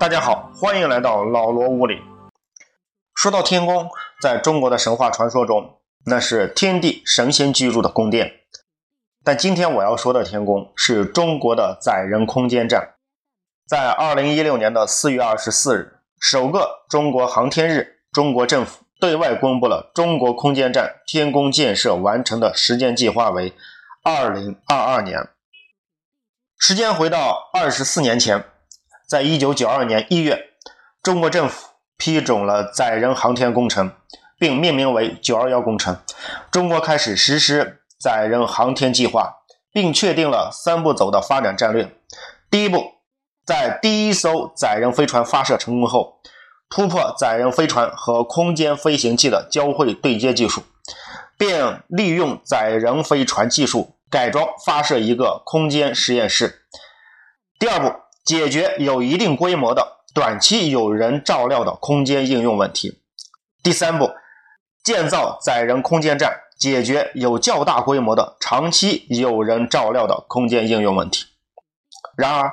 大家好，欢迎来到老罗屋里。说到天宫，在中国的神话传说中，那是天地神仙居住的宫殿。但今天我要说的天宫，是中国的载人空间站。在二零一六年的四月二十四日，首个中国航天日，中国政府对外公布了中国空间站天宫建设完成的时间计划为二零二二年。时间回到二十四年前，在一九九二年一月，中国政府批准了载人航天工程，并命名为“九二幺”工程。中国开始实施载人航天计划，并确定了三步走的发展战略。第一步，在第一艘载人飞船发射成功后，突破载人飞船和空间飞行器的交会对接技术，并利用载人飞船技术。改装发射一个空间实验室。第二步，解决有一定规模的短期有人照料的空间应用问题。第三步，建造载人空间站，解决有较大规模的长期有人照料的空间应用问题。然而，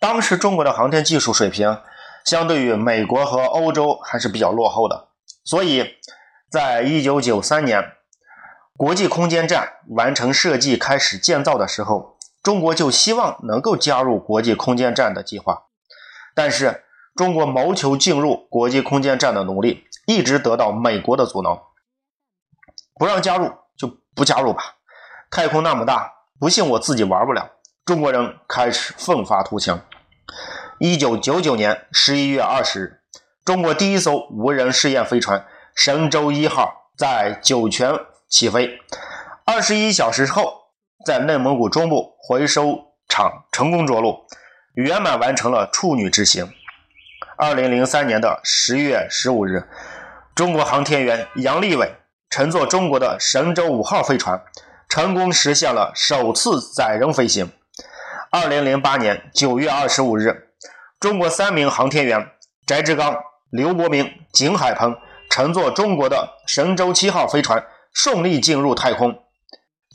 当时中国的航天技术水平相对于美国和欧洲还是比较落后的，所以在一九九三年。国际空间站完成设计、开始建造的时候，中国就希望能够加入国际空间站的计划。但是，中国谋求进入国际空间站的努力一直得到美国的阻挠，不让加入就不加入吧。太空那么大，不信我自己玩不了。中国人开始奋发图强。一九九九年十一月二十日，中国第一艘无人试验飞船“神舟一号”在酒泉。起飞，二十一小时后，在内蒙古中部回收厂成功着陆，圆满完成了处女之行。二零零三年的十月十五日，中国航天员杨利伟乘坐中国的神舟五号飞船，成功实现了首次载人飞行。二零零八年九月二十五日，中国三名航天员翟志刚、刘伯明、景海鹏乘坐中国的神舟七号飞船。顺利进入太空。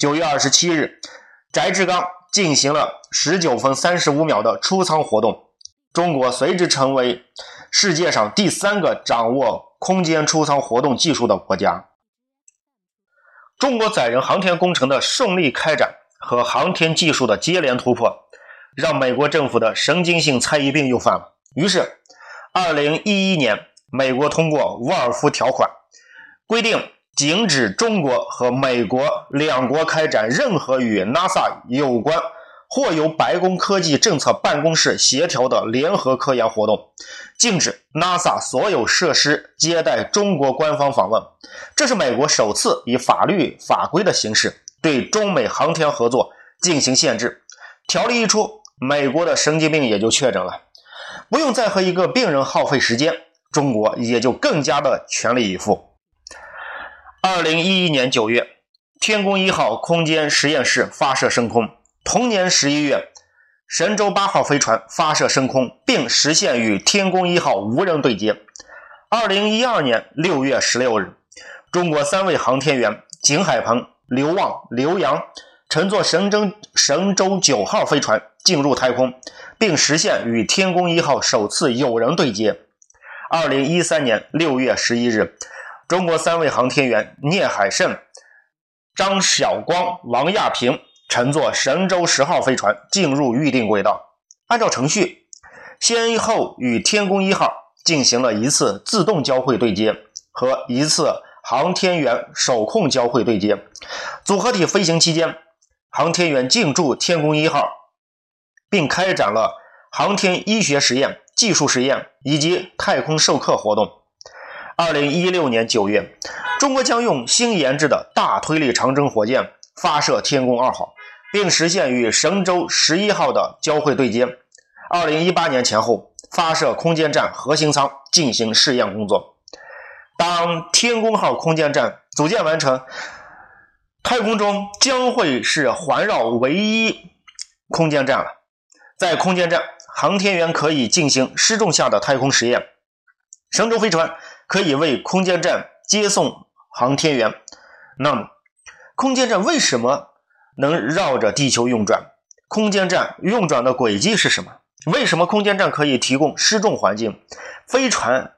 九月二十七日，翟志刚进行了十九分三十五秒的出舱活动，中国随之成为世界上第三个掌握空间出舱活动技术的国家。中国载人航天工程的顺利开展和航天技术的接连突破，让美国政府的神经性猜疑病又犯了。于是，二零一一年，美国通过《沃尔夫条款》，规定。禁止中国和美国两国开展任何与 NASA 有关或由白宫科技政策办公室协调的联合科研活动，禁止 NASA 所有设施接待中国官方访问。这是美国首次以法律法规的形式对中美航天合作进行限制。条例一出，美国的神经病也就确诊了，不用再和一个病人耗费时间，中国也就更加的全力以赴。二零一一年九月，天宫一号空间实验室发射升空。同年十一月，神舟八号飞船发射升空，并实现与天宫一号无人对接。二零一二年六月十六日，中国三位航天员景海鹏、刘旺、刘洋乘坐神舟神舟九号飞船进入太空，并实现与天宫一号首次有人对接。二零一三年六月十一日。中国三位航天员聂海胜、张晓光、王亚平乘坐神舟十号飞船进入预定轨道，按照程序，先后与天宫一号进行了一次自动交会对接和一次航天员手控交会对接。组合体飞行期间，航天员进驻天宫一号，并开展了航天医学实验、技术实验以及太空授课活动。二零一六年九月，中国将用新研制的大推力长征火箭发射天宫二号，并实现与神舟十一号的交会对接。二零一八年前后，发射空间站核心舱进行试验工作。当天宫号空间站组建完成，太空中将会是环绕唯一空间站了。在空间站，航天员可以进行失重下的太空实验。神舟飞船。可以为空间站接送航天员。那么，空间站为什么能绕着地球运转？空间站运转的轨迹是什么？为什么空间站可以提供失重环境？飞船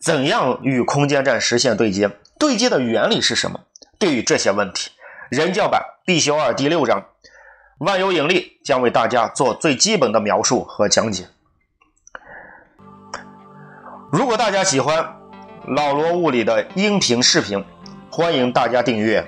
怎样与空间站实现对接？对接的原理是什么？对于这些问题，人教版必修二第六章万有引力将为大家做最基本的描述和讲解。如果大家喜欢老罗物理的音频视频，欢迎大家订阅。